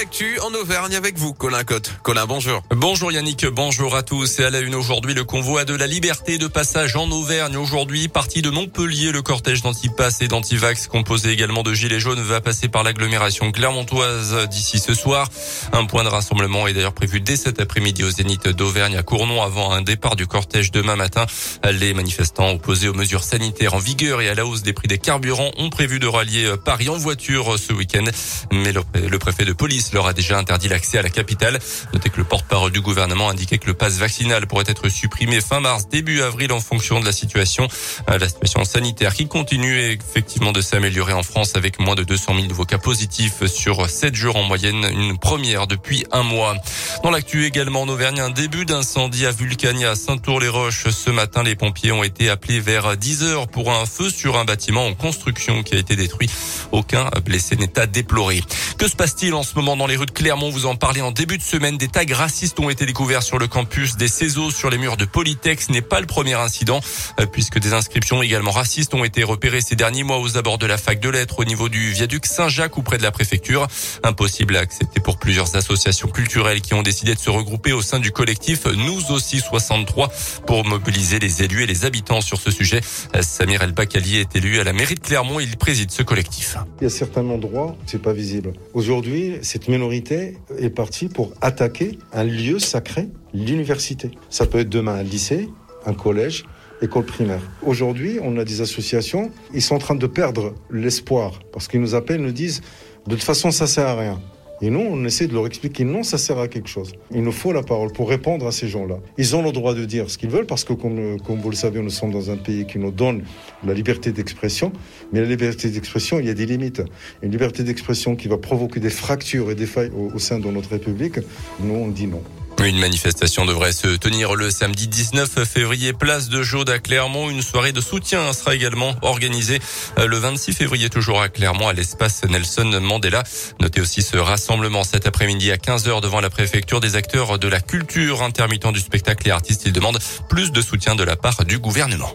L'actu en Auvergne avec vous, Colin Cotte. Colin, bonjour. Bonjour Yannick, bonjour à tous. Et à la une aujourd'hui, le convoi de la liberté de passage en Auvergne. Aujourd'hui, parti de Montpellier, le cortège d'antipass et d'antivax, composé également de gilets jaunes, va passer par l'agglomération clermontoise d'ici ce soir. Un point de rassemblement est d'ailleurs prévu dès cet après-midi au Zénith d'Auvergne à Cournon avant un départ du cortège demain matin. Les manifestants opposés aux mesures sanitaires en vigueur et à la hausse des prix des carburants ont prévu de rallier Paris en voiture ce week-end. Mais le préfet de police leur a déjà interdit l'accès à la capitale. Notez que le porte-parole du gouvernement indiquait que le passe vaccinal pourrait être supprimé fin mars, début avril en fonction de la situation, euh, la situation sanitaire qui continue effectivement de s'améliorer en France avec moins de 200 000 nouveaux cas positifs sur 7 jours en moyenne, une première depuis un mois. Dans l'actu également en Auvergne, un début d'incendie à Vulcania, Saint-Tour-les-Roches. Ce matin, les pompiers ont été appelés vers 10 heures pour un feu sur un bâtiment en construction qui a été détruit. Aucun blessé n'est à déplorer. Que se passe-t-il en ce moment dans les rues de Clermont. Vous en parlez en début de semaine. Des tags racistes ont été découverts sur le campus. Des CESO sur les murs de Polytech. Ce n'est pas le premier incident euh, puisque des inscriptions également racistes ont été repérées ces derniers mois aux abords de la fac de lettres au niveau du viaduc Saint-Jacques ou près de la préfecture. Impossible à accepter pour plusieurs associations culturelles qui ont décidé de se regrouper au sein du collectif Nous aussi 63 pour mobiliser les élus et les habitants sur ce sujet. Euh, Samir El Bakali est élu à la mairie de Clermont. Il préside ce collectif. Il y a certains endroits, c'est pas visible. Aujourd'hui, cette minorité est partie pour attaquer un lieu sacré, l'université. Ça peut être demain un lycée, un collège, école primaire. Aujourd'hui, on a des associations, ils sont en train de perdre l'espoir parce qu'ils nous appellent, nous disent de toute façon ça sert à rien. Et nous, on essaie de leur expliquer non, ça sert à quelque chose. Il nous faut la parole pour répondre à ces gens-là. Ils ont le droit de dire ce qu'ils veulent parce que, comme, vous le savez, nous sommes dans un pays qui nous donne la liberté d'expression. Mais la liberté d'expression, il y a des limites. Une liberté d'expression qui va provoquer des fractures et des failles au, au sein de notre République, nous, on dit non. Une manifestation devrait se tenir le samedi 19 février, place de Jaude à Clermont. Une soirée de soutien sera également organisée le 26 février, toujours à Clermont, à l'espace Nelson Mandela. Notez aussi ce rassemblement cet après-midi à 15h devant la préfecture des acteurs de la culture, intermittents du spectacle et artistes. Ils demandent plus de soutien de la part du gouvernement.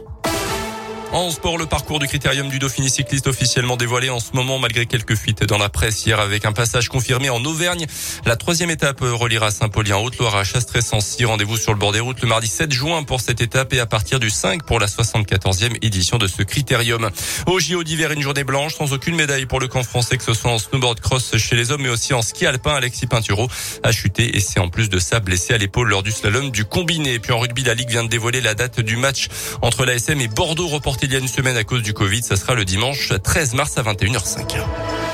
En sport, le parcours du critérium du Dauphiné cycliste officiellement dévoilé en ce moment malgré quelques fuites dans la presse hier avec un passage confirmé en Auvergne. La troisième étape reliera Saint-Paulien, Haute-Loire à Chastré-Sancy. Rendez-vous sur le bord des routes le mardi 7 juin pour cette étape et à partir du 5 pour la 74e édition de ce critérium. Au JO d'hiver, une journée blanche sans aucune médaille pour le camp français que ce soit en snowboard cross chez les hommes mais aussi en ski alpin. Alexis Pinturo a chuté et c'est en plus de ça blessé à l'épaule lors du slalom du combiné. Et puis en rugby, la Ligue vient de dévoiler la date du match entre l'ASM et Bordeaux reporté il y a une semaine à cause du Covid. Ça sera le dimanche 13 mars à 21h05.